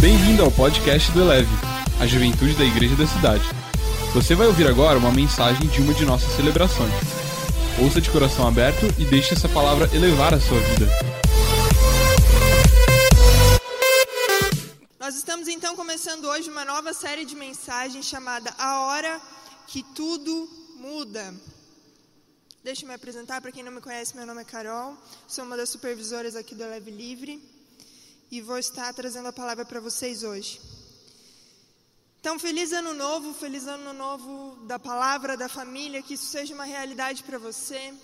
Bem-vindo ao podcast do Eleve, a juventude da igreja da cidade. Você vai ouvir agora uma mensagem de uma de nossas celebrações. Ouça de coração aberto e deixe essa palavra elevar a sua vida. Nós estamos então começando hoje uma nova série de mensagens chamada A Hora que Tudo Muda. Deixa eu me apresentar, para quem não me conhece, meu nome é Carol, sou uma das supervisoras aqui do Eleve Livre e vou estar trazendo a palavra para vocês hoje. Então, feliz ano novo, feliz ano novo da palavra, da família, que isso seja uma realidade para você.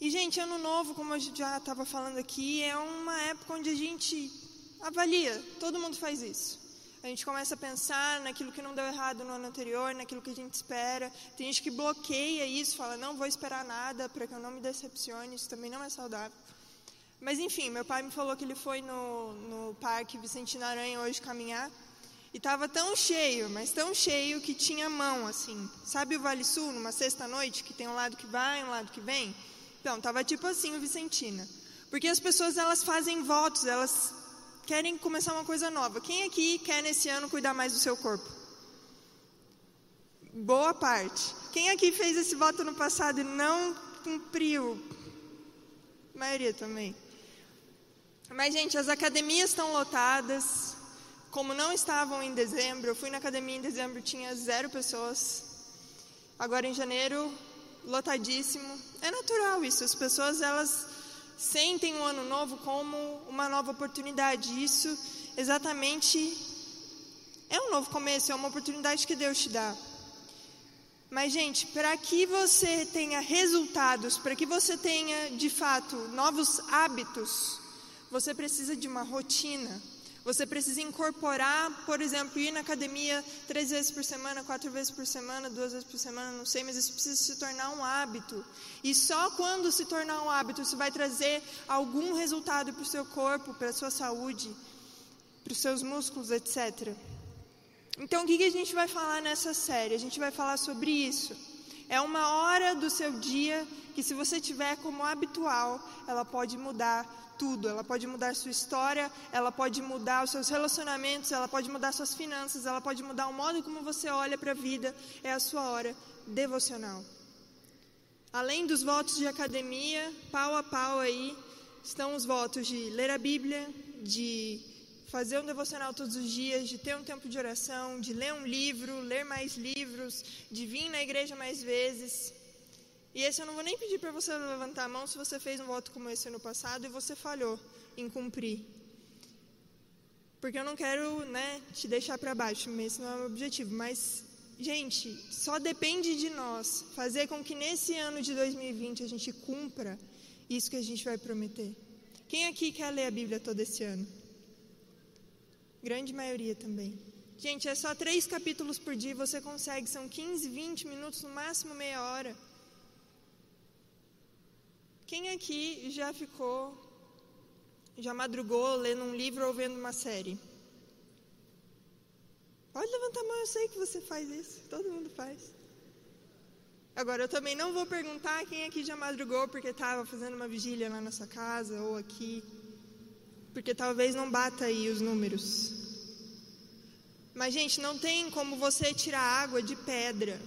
E, gente, ano novo, como gente já estava falando aqui, é uma época onde a gente avalia, todo mundo faz isso. A gente começa a pensar naquilo que não deu errado no ano anterior, naquilo que a gente espera. Tem gente que bloqueia isso, fala, não vou esperar nada para que eu não me decepcione, isso também não é saudável. Mas enfim, meu pai me falou que ele foi no, no Parque Vicentino Aranha hoje caminhar e estava tão cheio, mas tão cheio que tinha mão assim. Sabe o Vale Sul, numa sexta-noite, que tem um lado que vai um lado que vem? Então, estava tipo assim o Vicentina. Porque as pessoas elas fazem votos, elas querem começar uma coisa nova. Quem aqui quer nesse ano cuidar mais do seu corpo? Boa parte. Quem aqui fez esse voto no passado e não cumpriu? A maioria também. Mas, gente, as academias estão lotadas. Como não estavam em dezembro, eu fui na academia em dezembro, tinha zero pessoas. Agora em janeiro, lotadíssimo. É natural isso. As pessoas elas sentem o ano novo como uma nova oportunidade. Isso exatamente é um novo começo, é uma oportunidade que Deus te dá. Mas, gente, para que você tenha resultados, para que você tenha de fato novos hábitos, você precisa de uma rotina. Você precisa incorporar, por exemplo, ir na academia três vezes por semana, quatro vezes por semana, duas vezes por semana, não sei, mas isso precisa se tornar um hábito. E só quando se tornar um hábito, isso vai trazer algum resultado para o seu corpo, para a sua saúde, para os seus músculos, etc. Então, o que, a gente vai falar nessa série? A gente vai falar sobre isso. É uma hora do seu dia que, se você tiver como habitual, ela pode mudar tudo. Ela pode mudar sua história, ela pode mudar os seus relacionamentos, ela pode mudar suas finanças, ela pode mudar o modo como você olha para a vida. É a sua hora devocional. Além dos votos de academia, pau a pau aí, estão os votos de ler a Bíblia, de fazer um devocional todos os dias, de ter um tempo de oração, de ler um livro, ler mais livros, de vir na igreja mais vezes. E esse eu não vou nem pedir para você levantar a mão se você fez um voto como esse ano passado e você falhou em cumprir. Porque eu não quero né, te deixar para baixo, esse não é o meu objetivo. Mas, gente, só depende de nós fazer com que nesse ano de 2020 a gente cumpra isso que a gente vai prometer. Quem aqui quer ler a Bíblia todo esse ano? Grande maioria também. Gente, é só três capítulos por dia, você consegue, são 15, 20 minutos, no máximo meia hora. Quem aqui já ficou, já madrugou lendo um livro ou vendo uma série? Pode levantar a mão, eu sei que você faz isso, todo mundo faz. Agora, eu também não vou perguntar quem aqui já madrugou porque estava fazendo uma vigília lá na sua casa ou aqui porque talvez não bata aí os números. Mas, gente, não tem como você tirar água de pedra.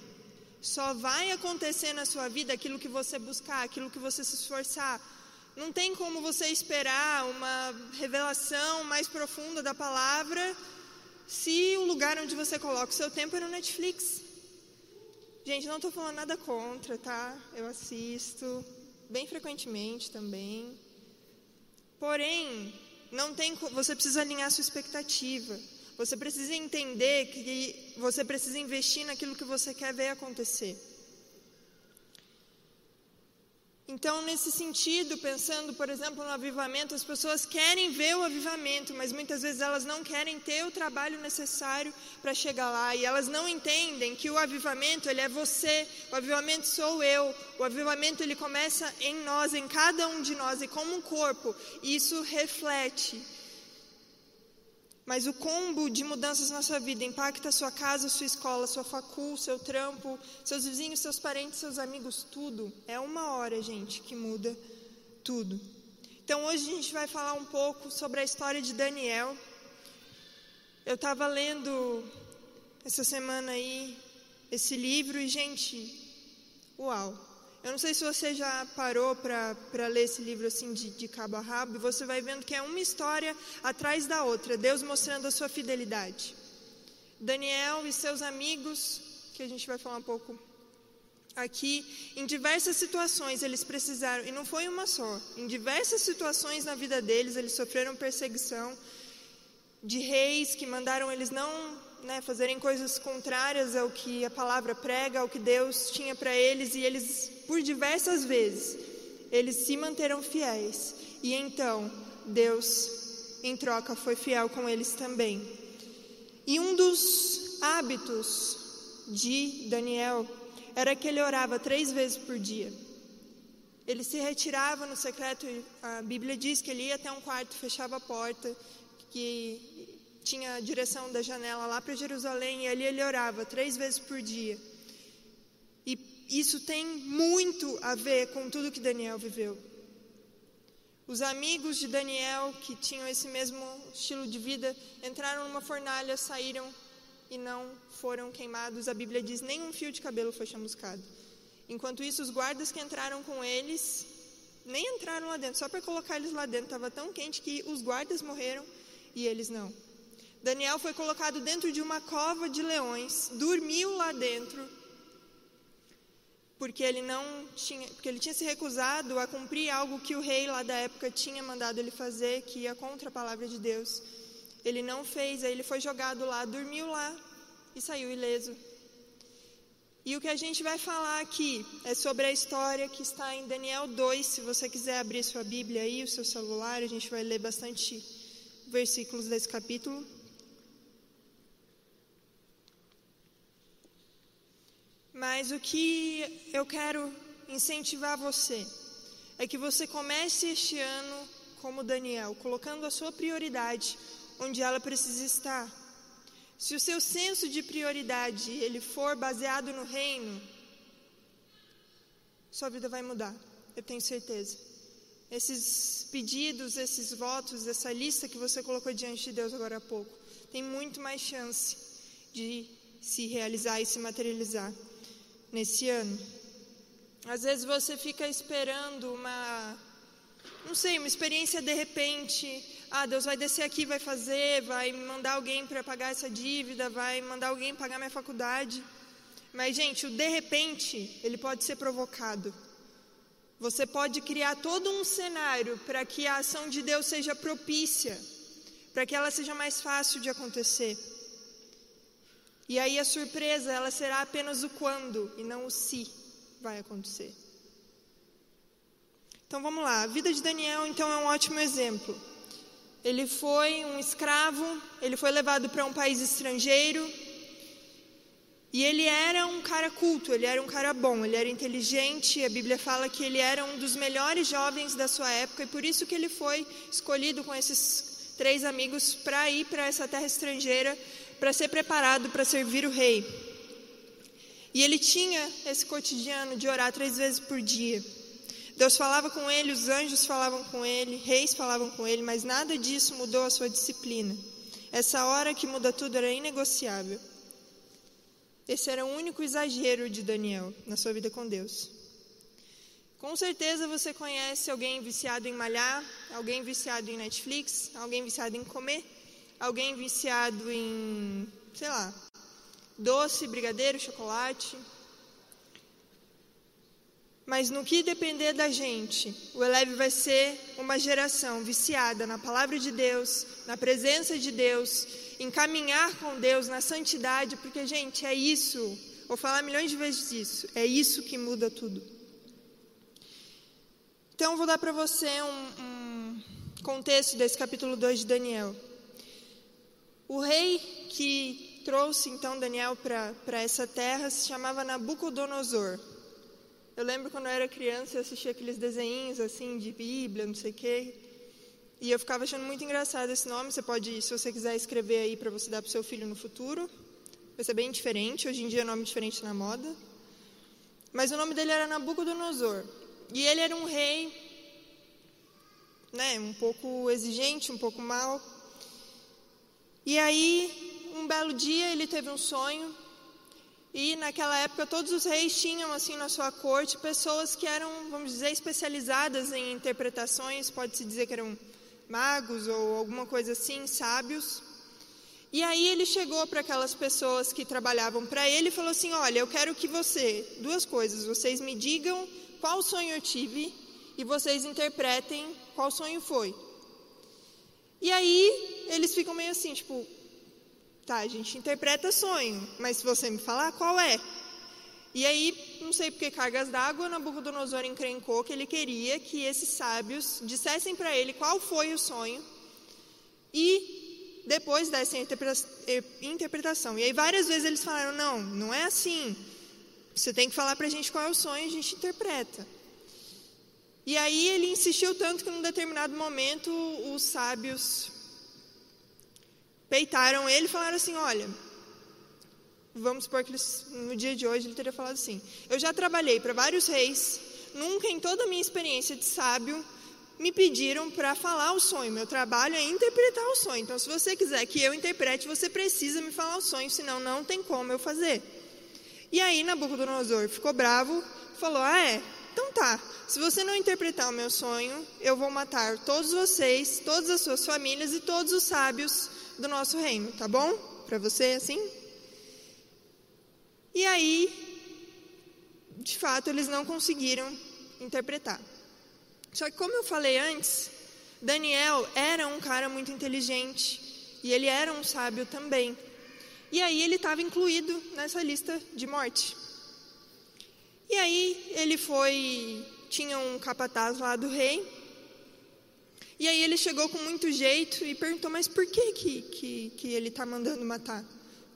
Só vai acontecer na sua vida aquilo que você buscar, aquilo que você se esforçar. Não tem como você esperar uma revelação mais profunda da palavra se o lugar onde você coloca o seu tempo é no Netflix. Gente, não estou falando nada contra, tá? Eu assisto bem frequentemente também. Porém, não tem, você precisa alinhar sua expectativa. Você precisa entender que você precisa investir naquilo que você quer ver acontecer. Então, nesse sentido, pensando, por exemplo, no avivamento, as pessoas querem ver o avivamento, mas muitas vezes elas não querem ter o trabalho necessário para chegar lá, e elas não entendem que o avivamento, ele é você, o avivamento sou eu, o avivamento ele começa em nós, em cada um de nós, e como um corpo, e isso reflete mas o combo de mudanças na sua vida impacta a sua casa, sua escola, sua facul, seu trampo, seus vizinhos, seus parentes, seus amigos, tudo. É uma hora, gente, que muda tudo. Então hoje a gente vai falar um pouco sobre a história de Daniel. Eu estava lendo essa semana aí esse livro e, gente, uau! Eu não sei se você já parou para ler esse livro assim de, de cabo a rabo, e você vai vendo que é uma história atrás da outra, Deus mostrando a sua fidelidade. Daniel e seus amigos, que a gente vai falar um pouco aqui, em diversas situações eles precisaram, e não foi uma só, em diversas situações na vida deles eles sofreram perseguição de reis que mandaram eles não né, fazerem coisas contrárias ao que a palavra prega, ao que Deus tinha para eles, e eles, por diversas vezes, eles se manteram fiéis. E então, Deus, em troca, foi fiel com eles também. E um dos hábitos de Daniel era que ele orava três vezes por dia. Ele se retirava no secreto, a Bíblia diz que ele ia até um quarto, fechava a porta, que tinha a direção da janela lá para Jerusalém e ali ele orava três vezes por dia. Isso tem muito a ver com tudo que Daniel viveu. Os amigos de Daniel, que tinham esse mesmo estilo de vida, entraram numa fornalha, saíram e não foram queimados. A Bíblia diz: nenhum fio de cabelo foi chamuscado. Enquanto isso, os guardas que entraram com eles nem entraram lá dentro, só para colocar eles lá dentro. Estava tão quente que os guardas morreram e eles não. Daniel foi colocado dentro de uma cova de leões, dormiu lá dentro, porque ele não tinha, porque ele tinha se recusado a cumprir algo que o rei lá da época tinha mandado ele fazer, que ia contra a palavra de Deus. Ele não fez, aí ele foi jogado lá, dormiu lá e saiu ileso. E o que a gente vai falar aqui é sobre a história que está em Daniel 2. Se você quiser abrir sua Bíblia aí, o seu celular, a gente vai ler bastante versículos desse capítulo. Mas o que eu quero incentivar você é que você comece este ano como Daniel, colocando a sua prioridade onde ela precisa estar. Se o seu senso de prioridade ele for baseado no reino, sua vida vai mudar, eu tenho certeza. Esses pedidos, esses votos, essa lista que você colocou diante de Deus agora há pouco, tem muito mais chance de se realizar e se materializar nesse ano. Às vezes você fica esperando uma, não sei, uma experiência de repente. Ah, Deus vai descer aqui, vai fazer, vai mandar alguém para pagar essa dívida, vai mandar alguém pagar minha faculdade. Mas, gente, o de repente, ele pode ser provocado. Você pode criar todo um cenário para que a ação de Deus seja propícia, para que ela seja mais fácil de acontecer. E aí a surpresa, ela será apenas o quando e não o se vai acontecer. Então vamos lá, a vida de Daniel então é um ótimo exemplo. Ele foi um escravo, ele foi levado para um país estrangeiro, e ele era um cara culto, ele era um cara bom, ele era inteligente. A Bíblia fala que ele era um dos melhores jovens da sua época e por isso que ele foi escolhido com esses três amigos para ir para essa terra estrangeira para ser preparado para servir o rei. E ele tinha esse cotidiano de orar três vezes por dia. Deus falava com ele, os anjos falavam com ele, reis falavam com ele, mas nada disso mudou a sua disciplina. Essa hora que muda tudo era inegociável. Esse era o único exagero de Daniel na sua vida com Deus. Com certeza você conhece alguém viciado em malhar, alguém viciado em Netflix, alguém viciado em comer alguém viciado em, sei lá, doce, brigadeiro, chocolate. Mas no que depender da gente, o Eleve vai ser uma geração viciada na palavra de Deus, na presença de Deus, em caminhar com Deus, na santidade, porque, gente, é isso. Vou falar milhões de vezes isso. É isso que muda tudo. Então, vou dar para você um, um contexto desse capítulo 2 de Daniel. O rei que trouxe então Daniel para essa terra se chamava Nabucodonosor. Eu lembro quando eu era criança, eu assistia aqueles desenhos assim de Bíblia, não sei o quê. E eu ficava achando muito engraçado esse nome. Você pode, se você quiser escrever aí para você dar para seu filho no futuro. Vai ser bem diferente. Hoje em dia é nome diferente na moda. Mas o nome dele era Nabucodonosor. E ele era um rei, né, um pouco exigente, um pouco mau. E aí, um belo dia, ele teve um sonho. E naquela época, todos os reis tinham, assim, na sua corte, pessoas que eram, vamos dizer, especializadas em interpretações, pode-se dizer que eram magos ou alguma coisa assim, sábios. E aí ele chegou para aquelas pessoas que trabalhavam para ele e falou assim: Olha, eu quero que você, duas coisas, vocês me digam qual sonho eu tive e vocês interpretem qual sonho foi. E aí eles ficam meio assim, tipo, tá, a gente interpreta sonho, mas se você me falar qual é. E aí, não sei por que cargas d'água, Nabucodonosor encrencou que ele queria que esses sábios dissessem para ele qual foi o sonho e depois dessa interpretação. E aí várias vezes eles falaram: não, não é assim. Você tem que falar para a gente qual é o sonho e a gente interpreta. E aí ele insistiu tanto que num determinado momento os sábios peitaram ele e falaram assim: olha, vamos supor que eles, no dia de hoje ele teria falado assim: eu já trabalhei para vários reis, nunca em toda a minha experiência de sábio me pediram para falar o sonho. Meu trabalho é interpretar o sonho. Então, se você quiser que eu interprete, você precisa me falar o sonho, senão não tem como eu fazer. E aí Nabucodonosor ficou bravo, falou: Ah, é? Então tá. Se você não interpretar o meu sonho, eu vou matar todos vocês, todas as suas famílias e todos os sábios do nosso reino, tá bom? Para você assim? E aí, de fato, eles não conseguiram interpretar. Só que, como eu falei antes, Daniel era um cara muito inteligente e ele era um sábio também. E aí ele estava incluído nessa lista de morte. E aí ele foi, tinha um capataz lá do rei. E aí ele chegou com muito jeito e perguntou: mas por que que, que, que ele está mandando matar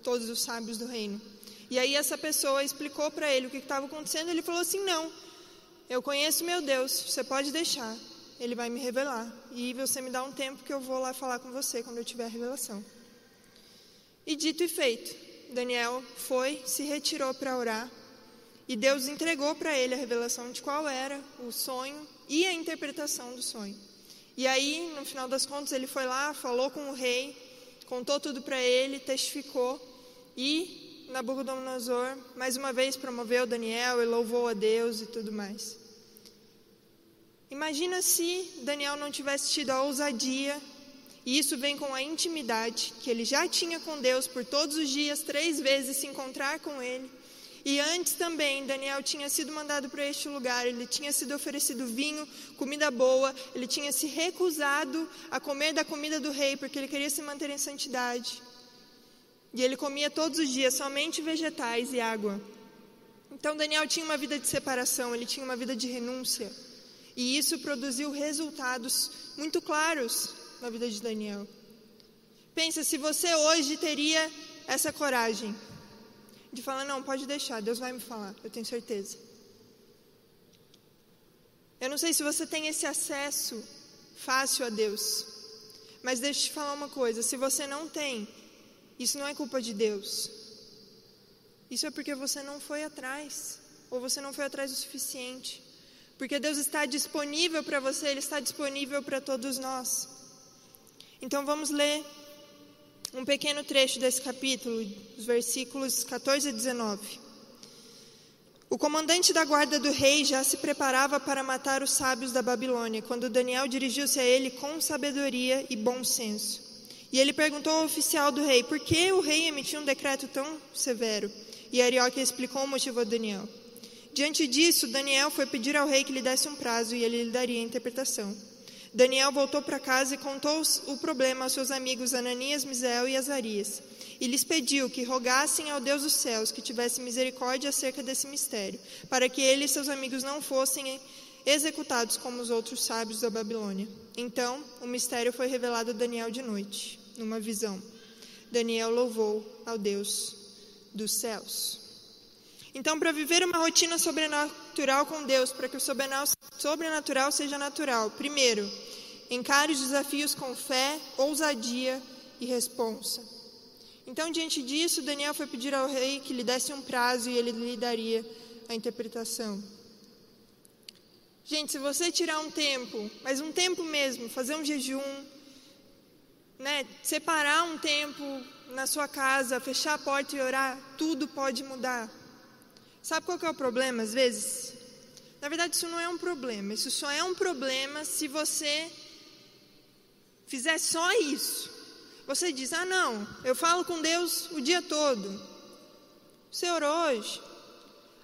todos os sábios do reino? E aí essa pessoa explicou para ele o que estava acontecendo. Ele falou assim: não, eu conheço meu Deus, você pode deixar, ele vai me revelar. E você me dá um tempo que eu vou lá falar com você quando eu tiver a revelação. E dito e feito, Daniel foi, se retirou para orar, e Deus entregou para ele a revelação de qual era o sonho e a interpretação do sonho. E aí, no final das contas, ele foi lá, falou com o rei, contou tudo para ele, testificou, e Nabucodonosor mais uma vez promoveu Daniel e louvou a Deus e tudo mais. Imagina se Daniel não tivesse tido a ousadia, e isso vem com a intimidade que ele já tinha com Deus por todos os dias, três vezes se encontrar com ele. E antes também, Daniel tinha sido mandado para este lugar, ele tinha sido oferecido vinho, comida boa, ele tinha se recusado a comer da comida do rei, porque ele queria se manter em santidade. E ele comia todos os dias somente vegetais e água. Então Daniel tinha uma vida de separação, ele tinha uma vida de renúncia. E isso produziu resultados muito claros na vida de Daniel. Pensa se você hoje teria essa coragem de falar: não, pode deixar, Deus vai me falar, eu tenho certeza. Eu não sei se você tem esse acesso fácil a Deus, mas deixa eu te falar uma coisa: se você não tem, isso não é culpa de Deus. Isso é porque você não foi atrás, ou você não foi atrás o suficiente. Porque Deus está disponível para você, Ele está disponível para todos nós. Então vamos ler um pequeno trecho desse capítulo, os versículos 14 e 19. O comandante da guarda do rei já se preparava para matar os sábios da Babilônia, quando Daniel dirigiu-se a ele com sabedoria e bom senso. E ele perguntou ao oficial do rei por que o rei emitiu um decreto tão severo. E Arioque explicou o motivo a Daniel. Diante disso, Daniel foi pedir ao rei que lhe desse um prazo e ele lhe daria a interpretação. Daniel voltou para casa e contou o problema aos seus amigos Ananias, Misael e Azarias. E lhes pediu que rogassem ao Deus dos céus que tivesse misericórdia acerca desse mistério, para que ele e seus amigos não fossem executados como os outros sábios da Babilônia. Então, o mistério foi revelado a Daniel de noite, numa visão. Daniel louvou ao Deus dos céus. Então, para viver uma rotina sobrenatural com Deus, para que o sobrenatural seja natural, primeiro, encare os desafios com fé, ousadia e responsa. Então, diante disso, Daniel foi pedir ao rei que lhe desse um prazo e ele lhe daria a interpretação. Gente, se você tirar um tempo, mas um tempo mesmo, fazer um jejum, né, separar um tempo na sua casa, fechar a porta e orar, tudo pode mudar. Sabe qual que é o problema às vezes? Na verdade, isso não é um problema. Isso só é um problema se você fizer só isso. Você diz: "Ah, não, eu falo com Deus o dia todo". Você orou hoje?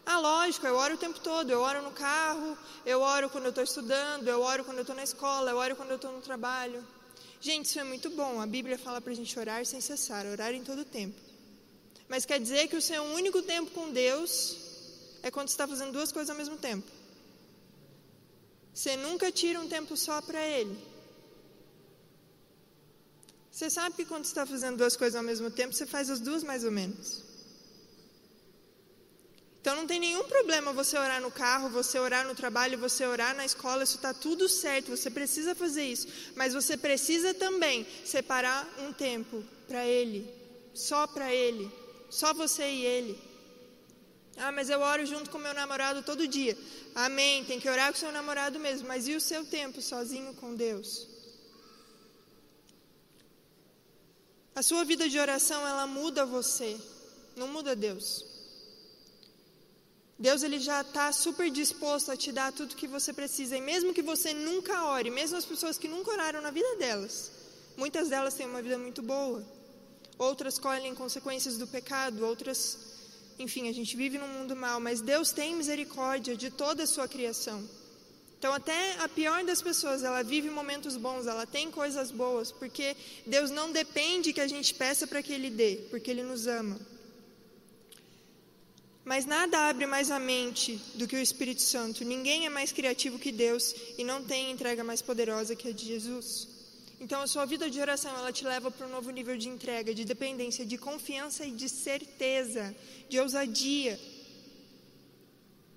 Ah, lógico, eu oro o tempo todo. Eu oro no carro, eu oro quando eu estou estudando, eu oro quando eu estou na escola, eu oro quando eu estou no trabalho. Gente, isso é muito bom. A Bíblia fala para a gente orar sem cessar, orar em todo tempo. Mas quer dizer que o seu único tempo com Deus é quando você está fazendo duas coisas ao mesmo tempo. Você nunca tira um tempo só para Ele. Você sabe que quando você está fazendo duas coisas ao mesmo tempo, você faz as duas mais ou menos. Então não tem nenhum problema você orar no carro, você orar no trabalho, você orar na escola, isso está tudo certo, você precisa fazer isso. Mas você precisa também separar um tempo para Ele, só para Ele, só você e Ele. Ah, mas eu oro junto com meu namorado todo dia. Amém, tem que orar com seu namorado mesmo, mas e o seu tempo sozinho com Deus? A sua vida de oração, ela muda você, não muda Deus. Deus ele já está super disposto a te dar tudo que você precisa. E mesmo que você nunca ore, mesmo as pessoas que nunca oraram na vida delas, muitas delas têm uma vida muito boa. Outras colhem consequências do pecado, outras, enfim, a gente vive num mundo mal, mas Deus tem misericórdia de toda a sua criação. Então, até a pior das pessoas, ela vive momentos bons, ela tem coisas boas, porque Deus não depende que a gente peça para que Ele dê, porque Ele nos ama. Mas nada abre mais a mente do que o Espírito Santo. Ninguém é mais criativo que Deus e não tem entrega mais poderosa que a de Jesus. Então, a sua vida de oração, ela te leva para um novo nível de entrega, de dependência, de confiança e de certeza, de ousadia.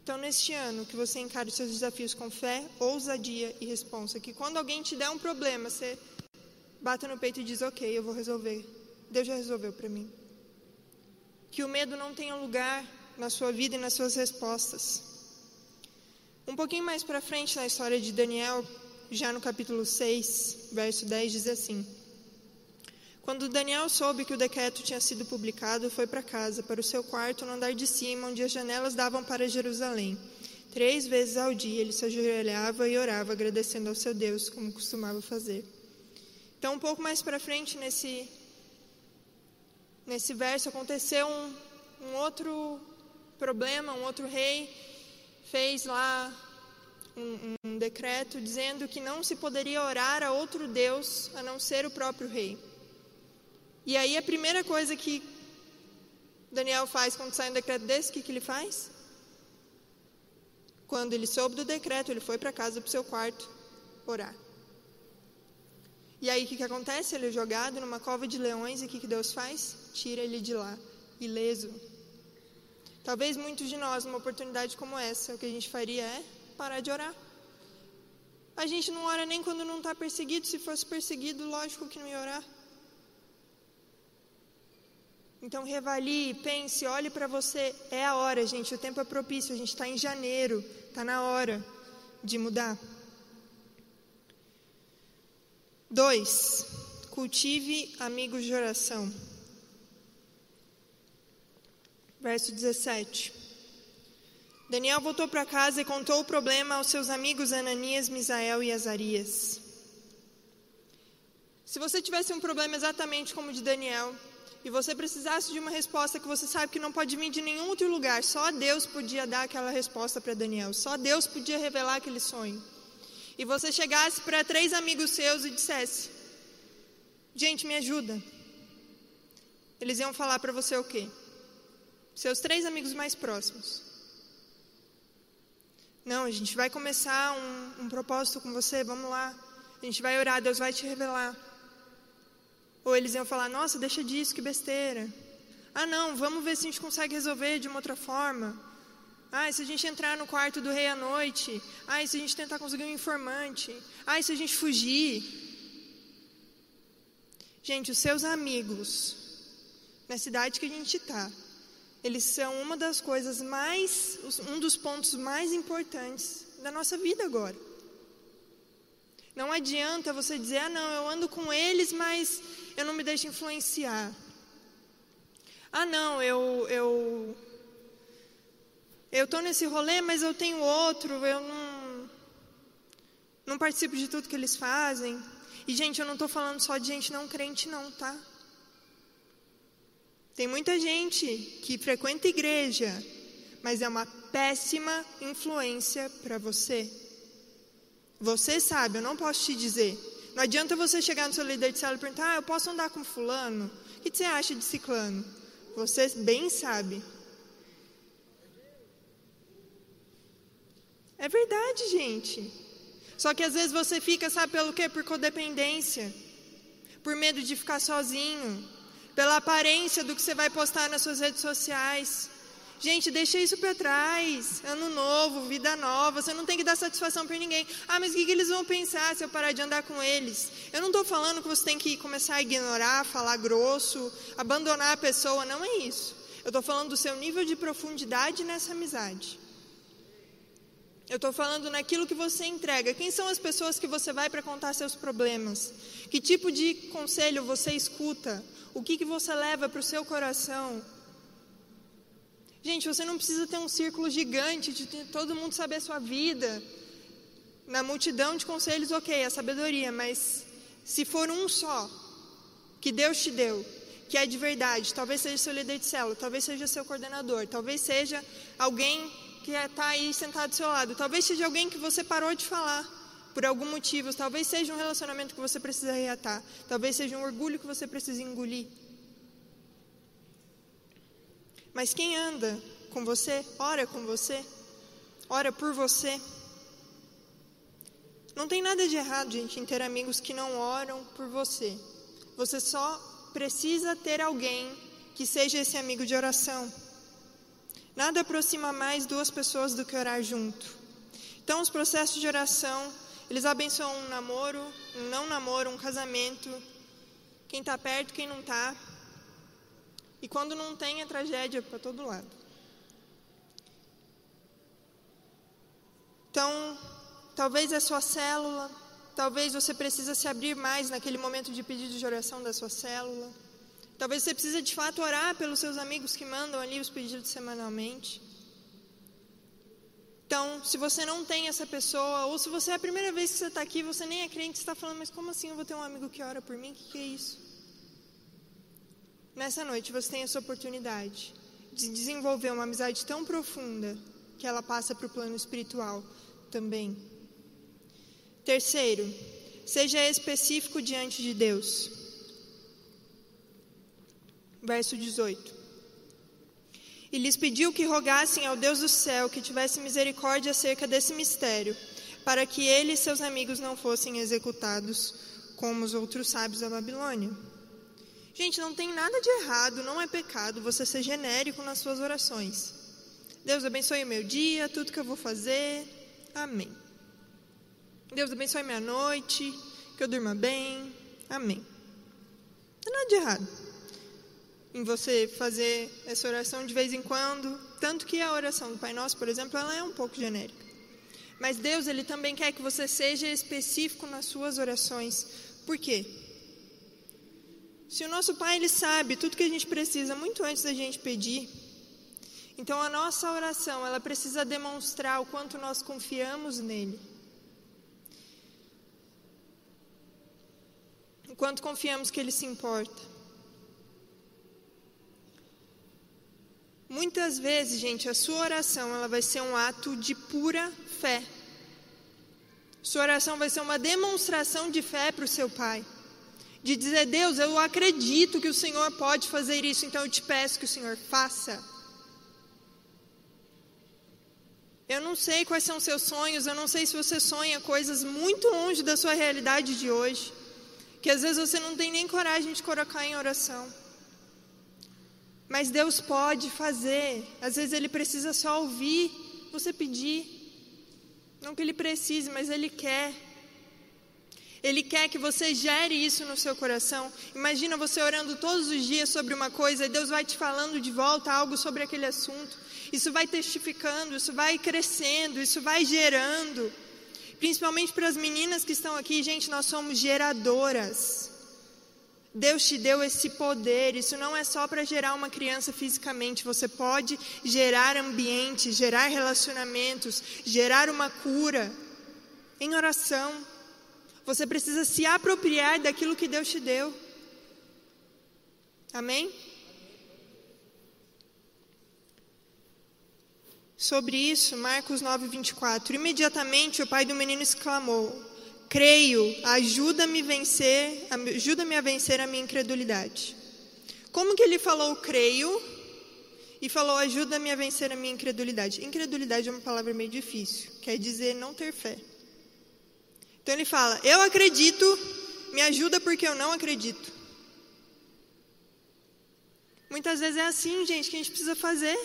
Então, neste ano, que você encare os seus desafios com fé, ousadia e responsa. Que quando alguém te der um problema, você bata no peito e diz: Ok, eu vou resolver. Deus já resolveu para mim. Que o medo não tenha lugar na sua vida e nas suas respostas. Um pouquinho mais para frente na história de Daniel, já no capítulo 6, verso 10, diz assim: Quando Daniel soube que o decreto tinha sido publicado, foi para casa, para o seu quarto no andar de cima, onde as janelas davam para Jerusalém. Três vezes ao dia ele se ajoelhava e orava, agradecendo ao seu Deus, como costumava fazer. Então, um pouco mais para frente, nesse, nesse verso, aconteceu um, um outro problema, um outro rei fez lá um, um, decreto dizendo que não se poderia orar a outro Deus a não ser o próprio rei. E aí a primeira coisa que Daniel faz quando sai um decreto desse, o que, que ele faz? Quando ele soube do decreto, ele foi para casa, para o seu quarto, orar. E aí o que, que acontece? Ele é jogado numa cova de leões e o que, que Deus faz? Tira ele de lá, ileso, Talvez muitos de nós, numa oportunidade como essa, o que a gente faria é parar de orar. A gente não ora nem quando não está perseguido. Se fosse perseguido, lógico que não ia orar. Então, revalie, pense, olhe para você. É a hora, gente. O tempo é propício. A gente está em janeiro. Está na hora de mudar. Dois, cultive amigos de oração. Verso 17. Daniel voltou para casa e contou o problema aos seus amigos Ananias, Misael e Azarias. Se você tivesse um problema exatamente como o de Daniel, e você precisasse de uma resposta que você sabe que não pode vir de nenhum outro lugar, só Deus podia dar aquela resposta para Daniel, só Deus podia revelar aquele sonho. E você chegasse para três amigos seus e dissesse: Gente, me ajuda. Eles iam falar para você o quê? seus três amigos mais próximos. Não, a gente vai começar um, um propósito com você, vamos lá. A gente vai orar, Deus vai te revelar. Ou eles iam falar: Nossa, deixa disso, que besteira. Ah, não, vamos ver se a gente consegue resolver de uma outra forma. Ah, se a gente entrar no quarto do rei à noite? Ah, se a gente tentar conseguir um informante? Ah, se a gente fugir? Gente, os seus amigos, na cidade que a gente está, eles são uma das coisas mais, um dos pontos mais importantes da nossa vida agora. Não adianta você dizer, ah, não, eu ando com eles, mas eu não me deixo influenciar. Ah, não, eu eu eu tô nesse rolê, mas eu tenho outro, eu não não participo de tudo que eles fazem. E gente, eu não estou falando só de gente não crente não, tá? Tem muita gente que frequenta igreja, mas é uma péssima influência para você. Você sabe, eu não posso te dizer. Não adianta você chegar no seu líder de célula e perguntar: ah, eu posso andar com fulano? O que você acha de ciclano? Você bem sabe. É verdade, gente. Só que às vezes você fica, sabe pelo quê? Por codependência. Por medo de ficar sozinho. Pela aparência do que você vai postar nas suas redes sociais. Gente, deixa isso para trás. Ano novo, vida nova. Você não tem que dar satisfação para ninguém. Ah, mas o que, que eles vão pensar se eu parar de andar com eles? Eu não estou falando que você tem que começar a ignorar, falar grosso, abandonar a pessoa. Não é isso. Eu estou falando do seu nível de profundidade nessa amizade. Eu estou falando naquilo que você entrega. Quem são as pessoas que você vai para contar seus problemas? Que tipo de conselho você escuta? O que, que você leva para o seu coração? Gente, você não precisa ter um círculo gigante de todo mundo saber a sua vida. Na multidão de conselhos, ok, a sabedoria, mas se for um só, que Deus te deu, que é de verdade, talvez seja seu líder de célula, talvez seja seu coordenador, talvez seja alguém que está aí sentado do seu lado, talvez seja alguém que você parou de falar por algum motivo, talvez seja um relacionamento que você precisa reatar, talvez seja um orgulho que você precisa engolir. Mas quem anda com você, ora com você, ora por você. Não tem nada de errado, gente, em ter amigos que não oram por você. Você só precisa ter alguém que seja esse amigo de oração. Nada aproxima mais duas pessoas do que orar junto. Então, os processos de oração, eles abençoam um namoro, um não namoro, um casamento, quem está perto, quem não está. E quando não tem, é tragédia para todo lado. Então, talvez a sua célula, talvez você precisa se abrir mais naquele momento de pedido de oração da sua célula. Talvez você precise de fato orar pelos seus amigos que mandam ali os pedidos semanalmente. Então, se você não tem essa pessoa, ou se você é a primeira vez que você está aqui, você nem é crente, você está falando, mas como assim eu vou ter um amigo que ora por mim? O que, que é isso? Nessa noite você tem essa oportunidade de desenvolver uma amizade tão profunda que ela passa para o plano espiritual também. Terceiro, seja específico diante de Deus. Verso 18. E lhes pediu que rogassem ao Deus do céu que tivesse misericórdia acerca desse mistério, para que ele e seus amigos não fossem executados como os outros sábios da Babilônia. Gente, não tem nada de errado, não é pecado você ser genérico nas suas orações. Deus abençoe o meu dia, tudo que eu vou fazer. Amém. Deus abençoe minha noite, que eu durma bem. Amém. Não tem nada de errado em você fazer essa oração de vez em quando, tanto que a oração do Pai Nosso, por exemplo, ela é um pouco genérica. Mas Deus, ele também quer que você seja específico nas suas orações. Por quê? Se o nosso Pai ele sabe tudo que a gente precisa muito antes da gente pedir, então a nossa oração ela precisa demonstrar o quanto nós confiamos nele. O quanto confiamos que ele se importa. Muitas vezes, gente, a sua oração ela vai ser um ato de pura fé. Sua oração vai ser uma demonstração de fé para o seu pai de dizer: Deus, eu acredito que o Senhor pode fazer isso, então eu te peço que o Senhor faça. Eu não sei quais são seus sonhos, eu não sei se você sonha coisas muito longe da sua realidade de hoje, que às vezes você não tem nem coragem de colocar em oração. Mas Deus pode fazer, às vezes Ele precisa só ouvir você pedir. Não que Ele precise, mas Ele quer. Ele quer que você gere isso no seu coração. Imagina você orando todos os dias sobre uma coisa e Deus vai te falando de volta algo sobre aquele assunto. Isso vai testificando, isso vai crescendo, isso vai gerando. Principalmente para as meninas que estão aqui, gente, nós somos geradoras. Deus te deu esse poder. Isso não é só para gerar uma criança fisicamente. Você pode gerar ambiente, gerar relacionamentos, gerar uma cura em oração. Você precisa se apropriar daquilo que Deus te deu. Amém? Sobre isso, Marcos 9, 24. Imediatamente o pai do menino exclamou: Creio, ajuda-me vencer, ajuda-me a vencer a minha incredulidade. Como que ele falou creio e falou ajuda-me a vencer a minha incredulidade? Incredulidade é uma palavra meio difícil, quer dizer não ter fé. Então ele fala: Eu acredito, me ajuda porque eu não acredito. Muitas vezes é assim, gente, que a gente precisa fazer.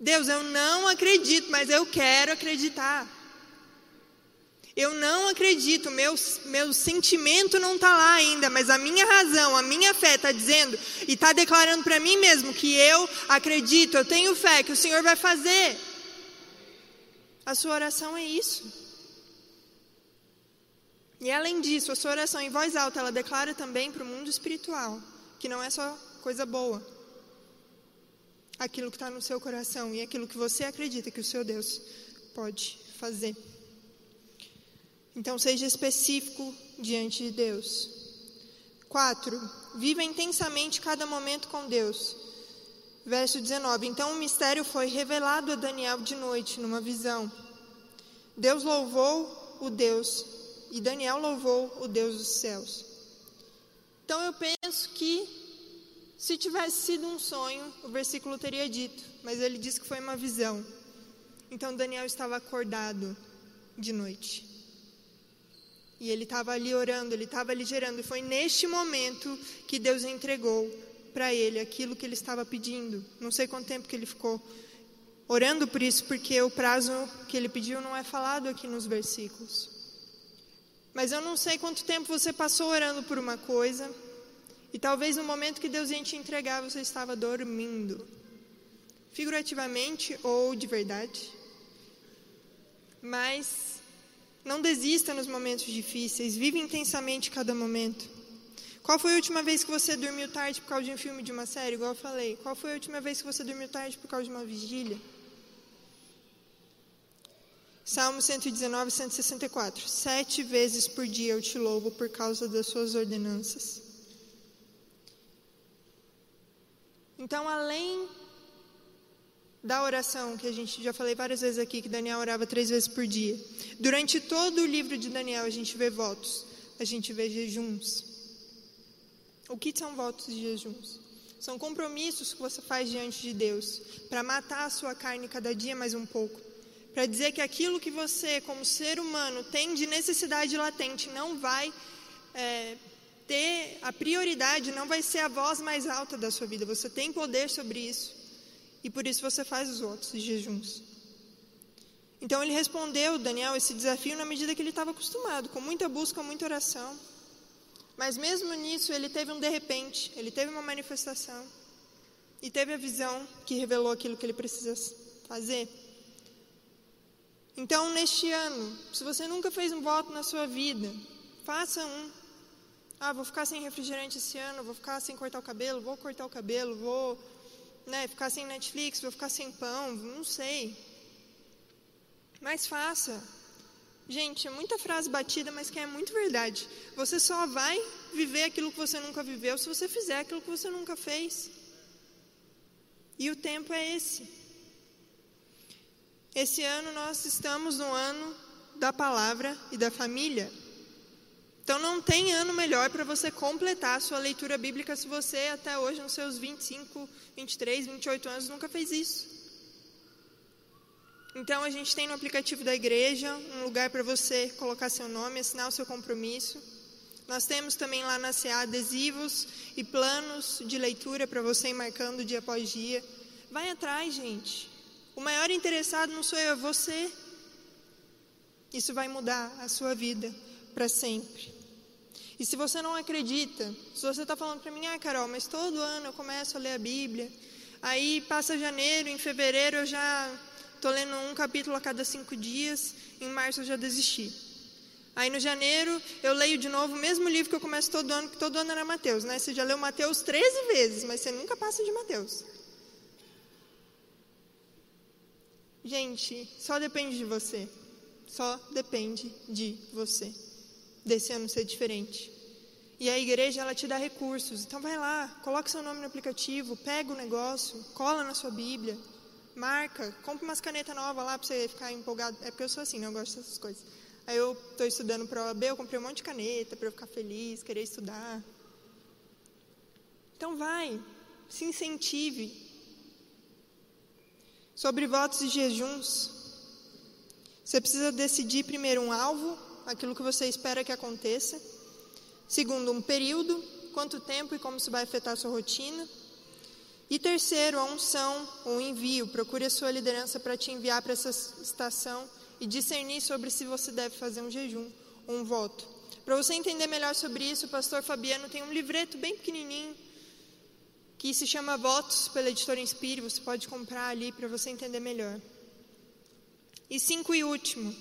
Deus, eu não acredito, mas eu quero acreditar. Eu não acredito, meu, meu sentimento não está lá ainda, mas a minha razão, a minha fé está dizendo e está declarando para mim mesmo que eu acredito, eu tenho fé que o Senhor vai fazer. A sua oração é isso. E além disso, a sua oração em voz alta, ela declara também para o mundo espiritual que não é só coisa boa. Aquilo que está no seu coração e aquilo que você acredita que o seu Deus pode fazer. Então, seja específico diante de Deus. 4. Viva intensamente cada momento com Deus. Verso 19: Então o mistério foi revelado a Daniel de noite, numa visão. Deus louvou o Deus, e Daniel louvou o Deus dos céus. Então eu penso que, se tivesse sido um sonho, o versículo teria dito, mas ele disse que foi uma visão. Então Daniel estava acordado de noite. E ele estava ali orando, ele estava ali gerando. E foi neste momento que Deus entregou para ele aquilo que ele estava pedindo. Não sei quanto tempo que ele ficou orando por isso, porque o prazo que ele pediu não é falado aqui nos versículos. Mas eu não sei quanto tempo você passou orando por uma coisa. E talvez no momento que Deus ia te entregar, você estava dormindo. Figurativamente ou de verdade. Mas não desista nos momentos difíceis, vive intensamente cada momento. Qual foi a última vez que você dormiu tarde por causa de um filme, de uma série, igual eu falei? Qual foi a última vez que você dormiu tarde por causa de uma vigília? Salmo 119, 164. Sete vezes por dia eu te louvo por causa das suas ordenanças. Então, além da oração, que a gente já falei várias vezes aqui, que Daniel orava três vezes por dia. Durante todo o livro de Daniel, a gente vê votos, a gente vê jejuns. O que são votos e jejuns? São compromissos que você faz diante de Deus para matar a sua carne cada dia mais um pouco. Para dizer que aquilo que você, como ser humano, tem de necessidade latente não vai é, ter a prioridade, não vai ser a voz mais alta da sua vida. Você tem poder sobre isso. E por isso você faz os de jejuns. Então ele respondeu, Daniel, esse desafio na medida que ele estava acostumado, com muita busca, muita oração. Mas mesmo nisso, ele teve um de repente, ele teve uma manifestação. E teve a visão que revelou aquilo que ele precisa fazer. Então, neste ano, se você nunca fez um voto na sua vida, faça um. Ah, vou ficar sem refrigerante esse ano, vou ficar sem cortar o cabelo, vou cortar o cabelo, vou né, ficar sem Netflix, vou ficar sem pão, não sei. Mas faça. Gente, é muita frase batida, mas que é muito verdade. Você só vai viver aquilo que você nunca viveu se você fizer aquilo que você nunca fez. E o tempo é esse. Esse ano nós estamos no ano da palavra e da família. Então não tem ano melhor para você completar a sua leitura bíblica se você até hoje, nos seus 25, 23, 28 anos, nunca fez isso. Então a gente tem no aplicativo da igreja um lugar para você colocar seu nome, assinar o seu compromisso. Nós temos também lá na CA adesivos e planos de leitura para você ir marcando dia após dia. Vai atrás, gente. O maior interessado não sou eu, é você. Isso vai mudar a sua vida para sempre. E se você não acredita, se você está falando para mim, ah, Carol, mas todo ano eu começo a ler a Bíblia, aí passa janeiro, em fevereiro eu já tô lendo um capítulo a cada cinco dias. Em março eu já desisti. Aí no janeiro eu leio de novo o mesmo livro que eu começo todo ano, que todo ano era Mateus, né? Você já leu Mateus 13 vezes, mas você nunca passa de Mateus. Gente, só depende de você. Só depende de você. Desse ano ser diferente. E a igreja, ela te dá recursos. Então vai lá, coloca seu nome no aplicativo, pega o negócio, cola na sua Bíblia, marca, compra umas canetas novas lá para você ficar empolgado. É porque eu sou assim, não gosto dessas coisas. Aí eu estou estudando para OAB, eu comprei um monte de caneta para eu ficar feliz, querer estudar. Então vai, se incentive. Sobre votos e jejuns, você precisa decidir primeiro um alvo, aquilo que você espera que aconteça. Segundo, um período, quanto tempo e como isso vai afetar a sua rotina. E terceiro, a unção, o envio. Procure a sua liderança para te enviar para essa estação e discernir sobre se você deve fazer um jejum ou um voto. Para você entender melhor sobre isso, o pastor Fabiano tem um livreto bem pequenininho que se chama Votos pela editora Inspire. Você pode comprar ali para você entender melhor. E cinco e último,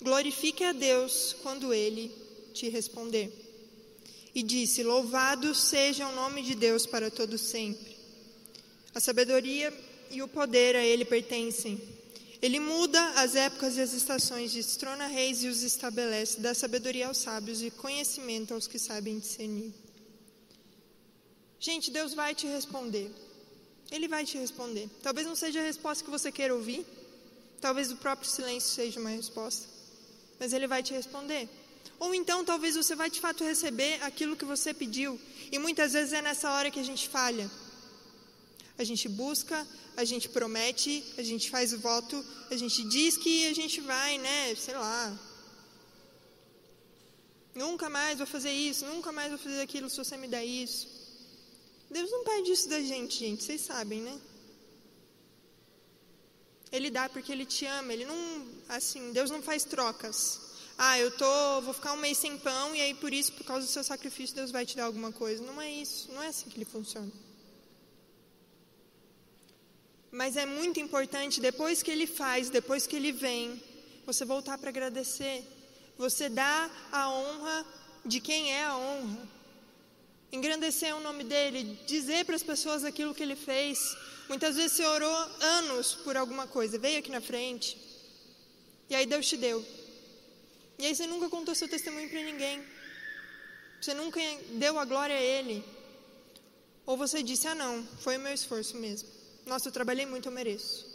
glorifique a Deus quando Ele te responder. E disse: Louvado seja o nome de Deus para todo sempre. A sabedoria e o poder a Ele pertencem. Ele muda as épocas e as estações, destrona reis e os estabelece, dá sabedoria aos sábios e conhecimento aos que sabem discernir. Gente, Deus vai te responder. Ele vai te responder. Talvez não seja a resposta que você queira ouvir, talvez o próprio silêncio seja uma resposta, mas Ele vai te responder. Ou então, talvez você vai de fato receber aquilo que você pediu, e muitas vezes é nessa hora que a gente falha. A gente busca, a gente promete, a gente faz o voto, a gente diz que a gente vai, né, sei lá. Nunca mais vou fazer isso, nunca mais vou fazer aquilo se você me der isso. Deus não pede isso da gente, gente, vocês sabem, né? Ele dá porque ele te ama, ele não, assim, Deus não faz trocas. Ah, eu tô, vou ficar um mês sem pão e aí por isso, por causa do seu sacrifício, Deus vai te dar alguma coisa. Não é isso, não é assim que ele funciona. Mas é muito importante, depois que ele faz, depois que ele vem, você voltar para agradecer. Você dá a honra de quem é a honra. Engrandecer o nome dele, dizer para as pessoas aquilo que ele fez. Muitas vezes você orou anos por alguma coisa, veio aqui na frente, e aí Deus te deu. E aí você nunca contou seu testemunho para ninguém. Você nunca deu a glória a Ele. Ou você disse: Ah, não, foi o meu esforço mesmo. Nossa, eu trabalhei muito, eu mereço.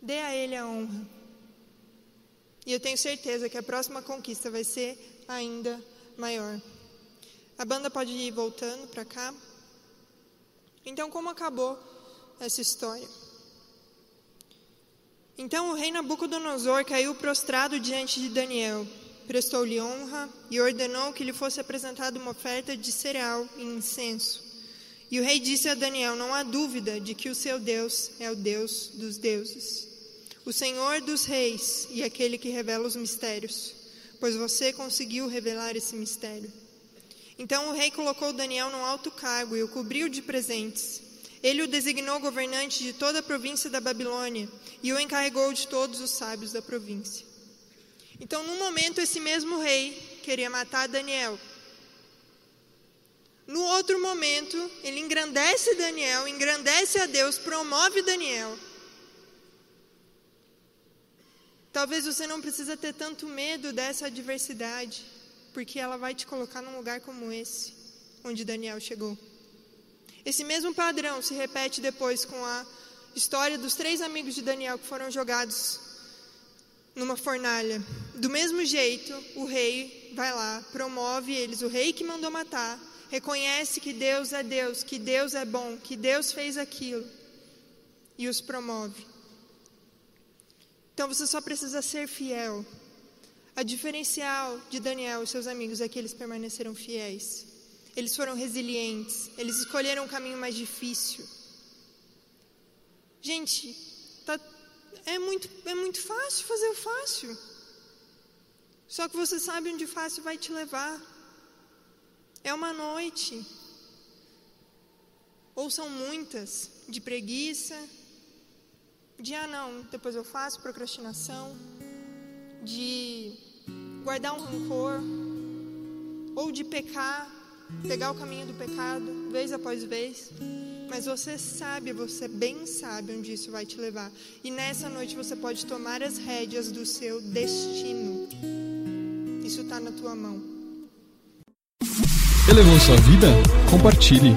Dê a Ele a honra. E eu tenho certeza que a próxima conquista vai ser ainda maior. A banda pode ir voltando para cá. Então, como acabou essa história? Então o rei Nabucodonosor caiu prostrado diante de Daniel, prestou-lhe honra e ordenou que lhe fosse apresentada uma oferta de cereal e incenso. E o rei disse a Daniel: Não há dúvida de que o seu Deus é o Deus dos deuses, o Senhor dos reis e aquele que revela os mistérios, pois você conseguiu revelar esse mistério. Então o rei colocou Daniel num alto cargo e o cobriu de presentes. Ele o designou governante de toda a província da Babilônia e o encarregou de todos os sábios da província. Então, num momento, esse mesmo rei queria matar Daniel, no outro momento, ele engrandece Daniel, engrandece a Deus, promove Daniel. Talvez você não precisa ter tanto medo dessa adversidade, porque ela vai te colocar num lugar como esse, onde Daniel chegou. Esse mesmo padrão se repete depois com a história dos três amigos de Daniel que foram jogados numa fornalha. Do mesmo jeito, o rei vai lá, promove eles, o rei que mandou matar, reconhece que Deus é Deus, que Deus é bom, que Deus fez aquilo e os promove. Então você só precisa ser fiel. A diferencial de Daniel e seus amigos é que eles permaneceram fiéis. Eles foram resilientes, eles escolheram um caminho mais difícil. Gente, tá, é, muito, é muito fácil fazer o fácil. Só que você sabe onde o fácil vai te levar. É uma noite. Ou são muitas de preguiça, de ah não, depois eu faço, procrastinação, de guardar um rancor, ou de pecar, pegar o caminho do pecado, vez após vez. Mas você sabe, você bem sabe onde isso vai te levar. E nessa noite você pode tomar as rédeas do seu destino. Isso está na tua mão. Elevou sua vida? Compartilhe.